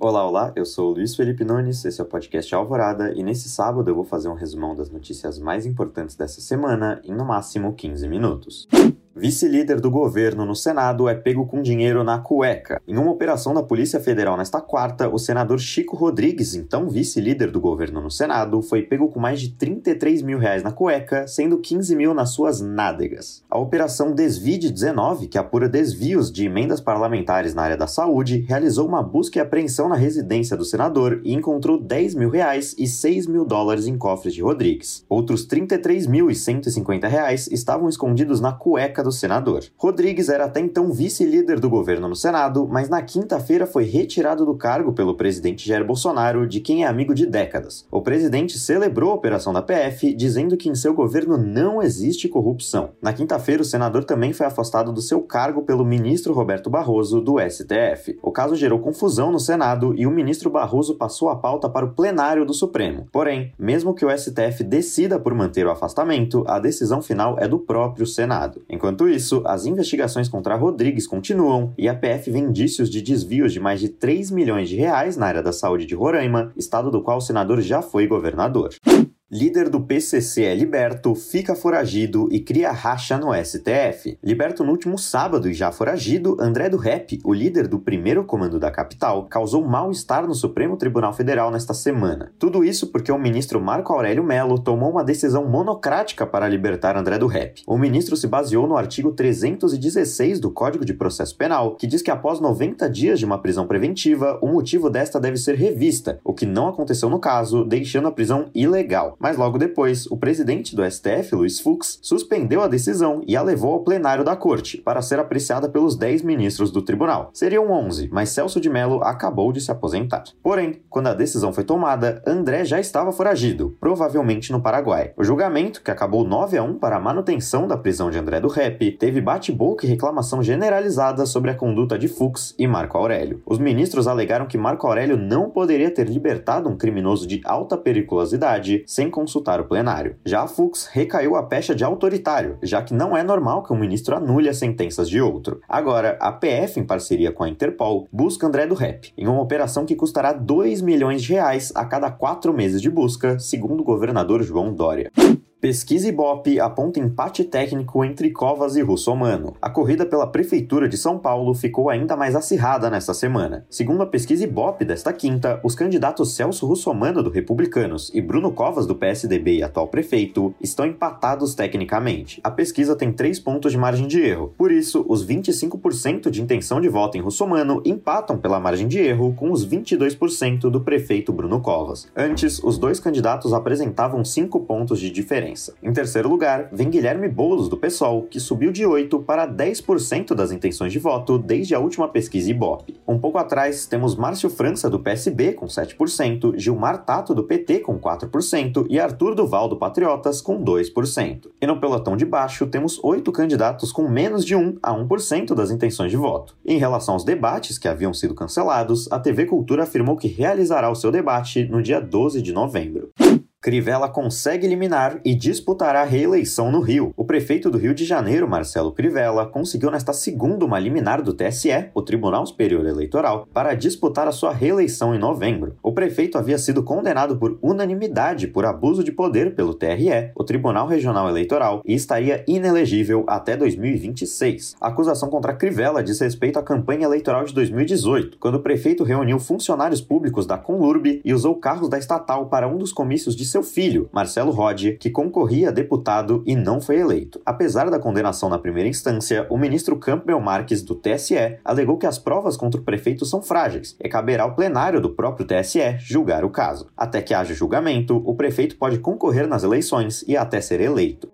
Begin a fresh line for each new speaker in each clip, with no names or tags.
Olá, olá, eu sou o Luiz Felipe Nunes, esse é o podcast Alvorada e nesse sábado eu vou fazer um resumão das notícias mais importantes dessa semana em no máximo 15 minutos. Vice-líder do governo no Senado é pego com dinheiro na cueca. Em uma operação da Polícia Federal nesta quarta, o senador Chico Rodrigues, então vice-líder do governo no Senado, foi pego com mais de 33 mil reais na cueca, sendo 15 mil nas suas nádegas. A operação Desvide 19, que apura desvios de emendas parlamentares na área da saúde, realizou uma busca e apreensão na residência do senador e encontrou 10 mil reais e 6 mil dólares em cofres de Rodrigues. Outros 33 mil e 150 reais estavam escondidos na cueca do senador. Rodrigues era até então vice-líder do governo no Senado, mas na quinta-feira foi retirado do cargo pelo presidente Jair Bolsonaro, de quem é amigo de décadas. O presidente celebrou a operação da PF, dizendo que em seu governo não existe corrupção. Na quinta-feira, o senador também foi afastado do seu cargo pelo ministro Roberto Barroso, do STF. O caso gerou confusão no Senado e o ministro Barroso passou a pauta para o plenário do Supremo. Porém, mesmo que o STF decida por manter o afastamento, a decisão final é do próprio Senado. Enquanto Enquanto isso, as investigações contra Rodrigues continuam e a PF vê indícios de desvios de mais de 3 milhões de reais na área da saúde de Roraima, estado do qual o senador já foi governador. Líder do PCC é liberto, fica foragido e cria racha no STF. Liberto no último sábado e já foragido, André do Rep, o líder do primeiro comando da capital, causou mal-estar no Supremo Tribunal Federal nesta semana. Tudo isso porque o ministro Marco Aurélio Melo tomou uma decisão monocrática para libertar André do Rep. O ministro se baseou no artigo 316 do Código de Processo Penal, que diz que após 90 dias de uma prisão preventiva, o motivo desta deve ser revista, o que não aconteceu no caso, deixando a prisão ilegal. Mas logo depois, o presidente do STF, Luiz Fux, suspendeu a decisão e a levou ao plenário da corte para ser apreciada pelos 10 ministros do tribunal. Seriam 11, mas Celso de Mello acabou de se aposentar. Porém, quando a decisão foi tomada, André já estava foragido, provavelmente no Paraguai. O julgamento, que acabou 9 a 1 para a manutenção da prisão de André do Rep, teve bate-boca e reclamação generalizada sobre a conduta de Fux e Marco Aurélio. Os ministros alegaram que Marco Aurélio não poderia ter libertado um criminoso de alta periculosidade sem sem consultar o plenário. Já Fux recaiu a pecha de autoritário, já que não é normal que um ministro anule as sentenças de outro. Agora, a PF, em parceria com a Interpol, busca André do Rep, em uma operação que custará 2 milhões de reais a cada quatro meses de busca, segundo o governador João Dória. Pesquisa Ibope aponta empate técnico entre Covas e Russomano. A corrida pela Prefeitura de São Paulo ficou ainda mais acirrada nesta semana. Segundo a pesquisa Ibope desta quinta, os candidatos Celso Russomano do Republicanos e Bruno Covas do PSDB e atual prefeito estão empatados tecnicamente. A pesquisa tem três pontos de margem de erro. Por isso, os 25% de intenção de voto em Russomano empatam pela margem de erro com os 22% do prefeito Bruno Covas. Antes, os dois candidatos apresentavam cinco pontos de diferença diferença. Em terceiro lugar, vem Guilherme Boulos, do PSOL, que subiu de 8% para 10% das intenções de voto desde a última pesquisa Ibope. Um pouco atrás, temos Márcio França, do PSB, com 7%, Gilmar Tato, do PT, com 4% e Arthur Duval, do Patriotas, com 2%. E no pelotão de baixo, temos oito candidatos com menos de 1 a 1% das intenções de voto. Em relação aos debates que haviam sido cancelados, a TV Cultura afirmou que realizará o seu debate no dia 12 de novembro. Crivella consegue eliminar e disputará a reeleição no Rio. Prefeito do Rio de Janeiro, Marcelo Crivella, conseguiu nesta segunda uma liminar do TSE, o Tribunal Superior Eleitoral, para disputar a sua reeleição em novembro. O prefeito havia sido condenado por unanimidade por abuso de poder pelo TRE, o Tribunal Regional Eleitoral, e estaria inelegível até 2026. A acusação contra Crivella diz respeito à campanha eleitoral de 2018, quando o prefeito reuniu funcionários públicos da Conlurb e usou carros da estatal para um dos comícios de seu filho, Marcelo Rodi, que concorria a deputado e não foi eleito. Apesar da condenação na primeira instância, o ministro Campbell Marques, do TSE, alegou que as provas contra o prefeito são frágeis e caberá ao plenário do próprio TSE julgar o caso. Até que haja julgamento, o prefeito pode concorrer nas eleições e até ser eleito.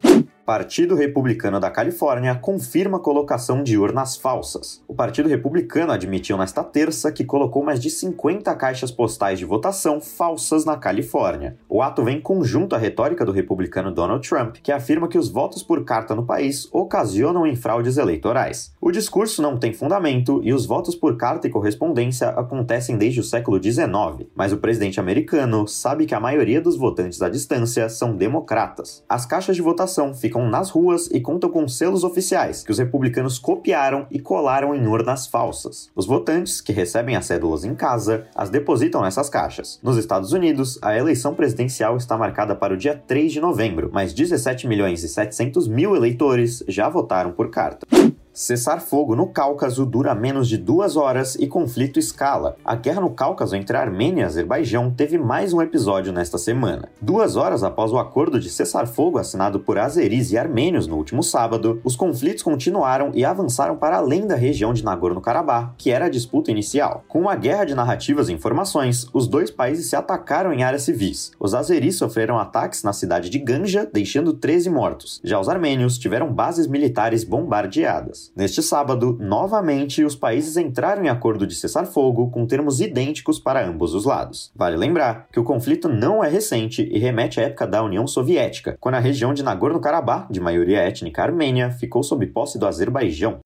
Partido Republicano da Califórnia confirma a colocação de urnas falsas. O Partido Republicano admitiu nesta terça que colocou mais de 50 caixas postais de votação falsas na Califórnia. O ato vem conjunto à retórica do republicano Donald Trump, que afirma que os votos por carta no país ocasionam em fraudes eleitorais. O discurso não tem fundamento e os votos por carta e correspondência acontecem desde o século XIX, mas o presidente americano sabe que a maioria dos votantes à distância são democratas. As caixas de votação ficam ficam nas ruas e contam com selos oficiais que os republicanos copiaram e colaram em urnas falsas. Os votantes, que recebem as cédulas em casa, as depositam nessas caixas. Nos Estados Unidos, a eleição presidencial está marcada para o dia 3 de novembro, mas 17 milhões e 700 mil eleitores já votaram por carta. Cessar fogo no Cáucaso dura menos de duas horas e conflito escala. A guerra no Cáucaso entre Armênia e Azerbaijão teve mais um episódio nesta semana. Duas horas após o acordo de cessar fogo assinado por azeris e armênios no último sábado, os conflitos continuaram e avançaram para além da região de Nagorno-Karabakh, que era a disputa inicial. Com uma guerra de narrativas e informações, os dois países se atacaram em áreas civis. Os azeris sofreram ataques na cidade de Ganja, deixando 13 mortos. Já os armênios tiveram bases militares bombardeadas. Neste sábado, novamente, os países entraram em acordo de cessar-fogo com termos idênticos para ambos os lados. Vale lembrar que o conflito não é recente e remete à época da União Soviética, quando a região de Nagorno-Karabakh, de maioria étnica armênia, ficou sob posse do Azerbaijão.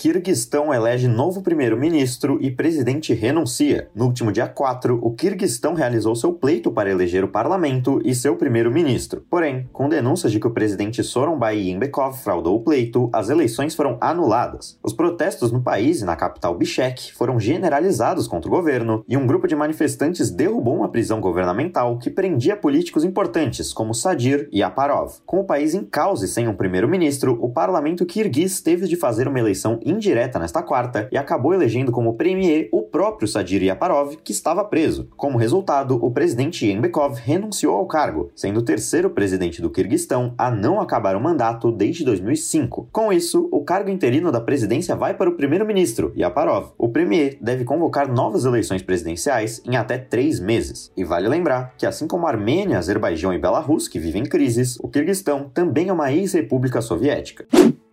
Kirguistão elege novo primeiro-ministro e presidente renuncia. No último dia 4, o Kirguistão realizou seu pleito para eleger o parlamento e seu primeiro-ministro. Porém, com denúncias de que o presidente Soronbay Yembekov fraudou o pleito, as eleições foram anuladas. Os protestos no país e na capital Bishkek foram generalizados contra o governo e um grupo de manifestantes derrubou uma prisão governamental que prendia políticos importantes como Sadir e Aparov. Com o país em caos e sem um primeiro-ministro, o parlamento kirguiz teve de fazer uma eleição indireta nesta quarta e acabou elegendo como premier o próprio Sadir Yaparov, que estava preso. Como resultado, o presidente Yembekov renunciou ao cargo, sendo o terceiro presidente do Kirguistão a não acabar o mandato desde 2005. Com isso, o cargo interino da presidência vai para o primeiro-ministro, Yaparov. O premier deve convocar novas eleições presidenciais em até três meses. E vale lembrar que, assim como Armênia, Azerbaijão e Belarus, que vivem crises, o Kirguistão também é uma ex-república soviética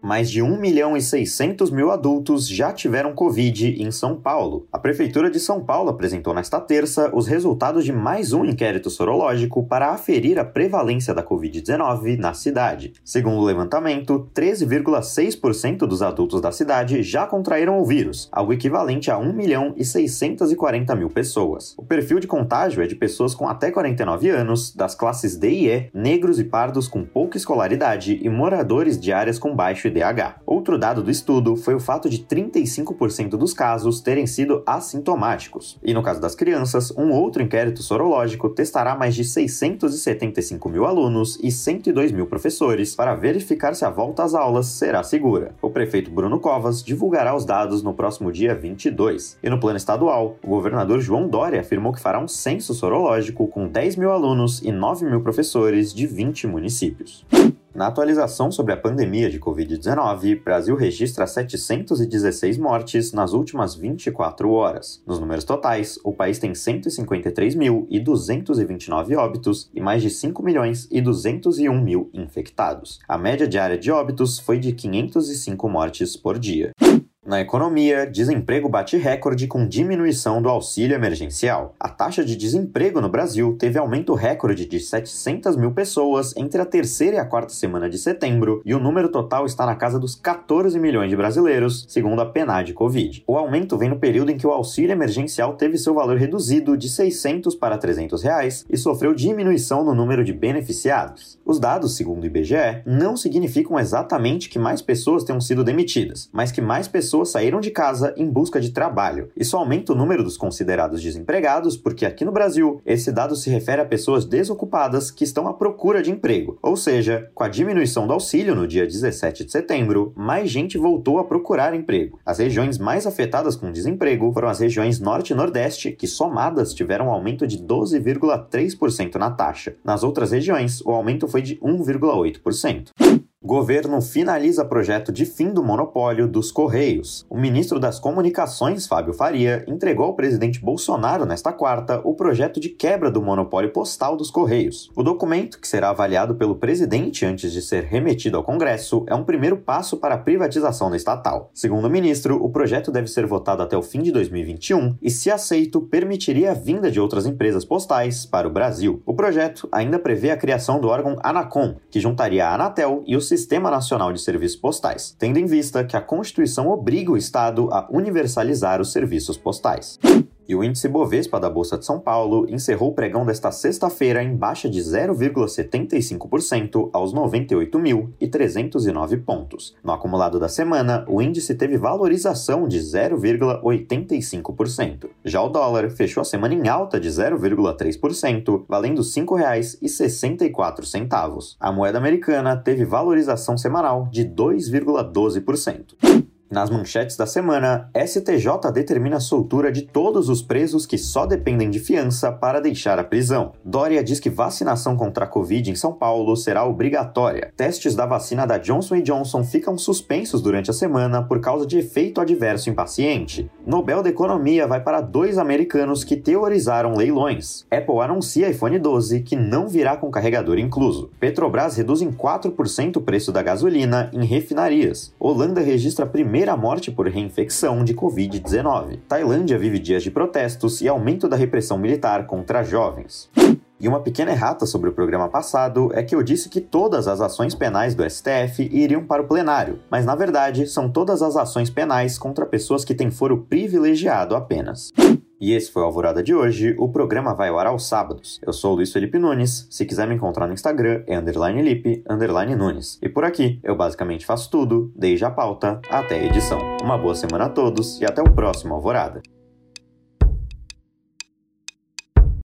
mais de 1 milhão e 600 mil adultos já tiveram Covid em São Paulo. A Prefeitura de São Paulo apresentou nesta terça os resultados de mais um inquérito sorológico para aferir a prevalência da Covid-19 na cidade. Segundo o levantamento, 13,6% dos adultos da cidade já contraíram o vírus, algo equivalente a 1 milhão e 640 mil pessoas. O perfil de contágio é de pessoas com até 49 anos, das classes D e E, negros e pardos com pouca escolaridade e moradores de áreas com baixo TDAH. Outro dado do estudo foi o fato de 35% dos casos terem sido assintomáticos. E no caso das crianças, um outro inquérito sorológico testará mais de 675 mil alunos e 102 mil professores para verificar se a volta às aulas será segura. O prefeito Bruno Covas divulgará os dados no próximo dia 22. E no plano estadual, o governador João Dória afirmou que fará um censo sorológico com 10 mil alunos e 9 mil professores de 20 municípios. Na atualização sobre a pandemia de Covid-19, Brasil registra 716 mortes nas últimas 24 horas. Nos números totais, o país tem 153.229 óbitos e mais de 5 milhões e 201 mil infectados. A média diária de óbitos foi de 505 mortes por dia. Na economia, desemprego bate recorde com diminuição do auxílio emergencial. A taxa de desemprego no Brasil teve aumento recorde de 700 mil pessoas entre a terceira e a quarta semana de setembro, e o número total está na casa dos 14 milhões de brasileiros, segundo a PNAD Covid. O aumento vem no período em que o auxílio emergencial teve seu valor reduzido de 600 para 300 reais e sofreu diminuição no número de beneficiados. Os dados, segundo o IBGE, não significam exatamente que mais pessoas tenham sido demitidas, mas que mais pessoas pessoas saíram de casa em busca de trabalho. Isso aumenta o número dos considerados desempregados, porque aqui no Brasil, esse dado se refere a pessoas desocupadas que estão à procura de emprego. Ou seja, com a diminuição do auxílio no dia 17 de setembro, mais gente voltou a procurar emprego. As regiões mais afetadas com desemprego foram as regiões Norte e Nordeste, que somadas tiveram um aumento de 12,3% na taxa. Nas outras regiões, o aumento foi de 1,8%. Governo finaliza projeto de fim do monopólio dos Correios. O ministro das Comunicações, Fábio Faria, entregou ao presidente Bolsonaro nesta quarta o projeto de quebra do monopólio postal dos Correios. O documento, que será avaliado pelo presidente antes de ser remetido ao Congresso, é um primeiro passo para a privatização da estatal. Segundo o ministro, o projeto deve ser votado até o fim de 2021 e, se aceito, permitiria a vinda de outras empresas postais para o Brasil. O projeto ainda prevê a criação do órgão Anacom, que juntaria a Anatel e o Sistema Nacional de Serviços Postais, tendo em vista que a Constituição obriga o Estado a universalizar os serviços postais. E o índice Bovespa da Bolsa de São Paulo encerrou o pregão desta sexta-feira em baixa de 0,75% aos 98.309 pontos. No acumulado da semana, o índice teve valorização de 0,85%. Já o dólar fechou a semana em alta de 0,3%, valendo R$ 5,64. A moeda americana teve valorização semanal de 2,12%. Nas manchetes da semana, STJ determina a soltura de todos os presos que só dependem de fiança para deixar a prisão. Dória diz que vacinação contra a Covid em São Paulo será obrigatória. Testes da vacina da Johnson Johnson ficam suspensos durante a semana por causa de efeito adverso em paciente. Nobel da Economia vai para dois americanos que teorizaram leilões. Apple anuncia iPhone 12 que não virá com carregador incluso. Petrobras reduz em 4% o preço da gasolina em refinarias. Holanda registra a primeira morte por reinfecção de Covid-19. Tailândia vive dias de protestos e aumento da repressão militar contra jovens. E uma pequena errata sobre o programa passado é que eu disse que todas as ações penais do STF iriam para o plenário, mas na verdade são todas as ações penais contra pessoas que têm foro privilegiado apenas. E esse foi o Alvorada de hoje. O programa vai ao ar aos sábados. Eu sou o Luiz Felipe Nunes. Se quiser me encontrar no Instagram, é underline Lipe, underline Nunes. E por aqui, eu basicamente faço tudo, desde a pauta até a edição. Uma boa semana a todos e até o próximo Alvorada.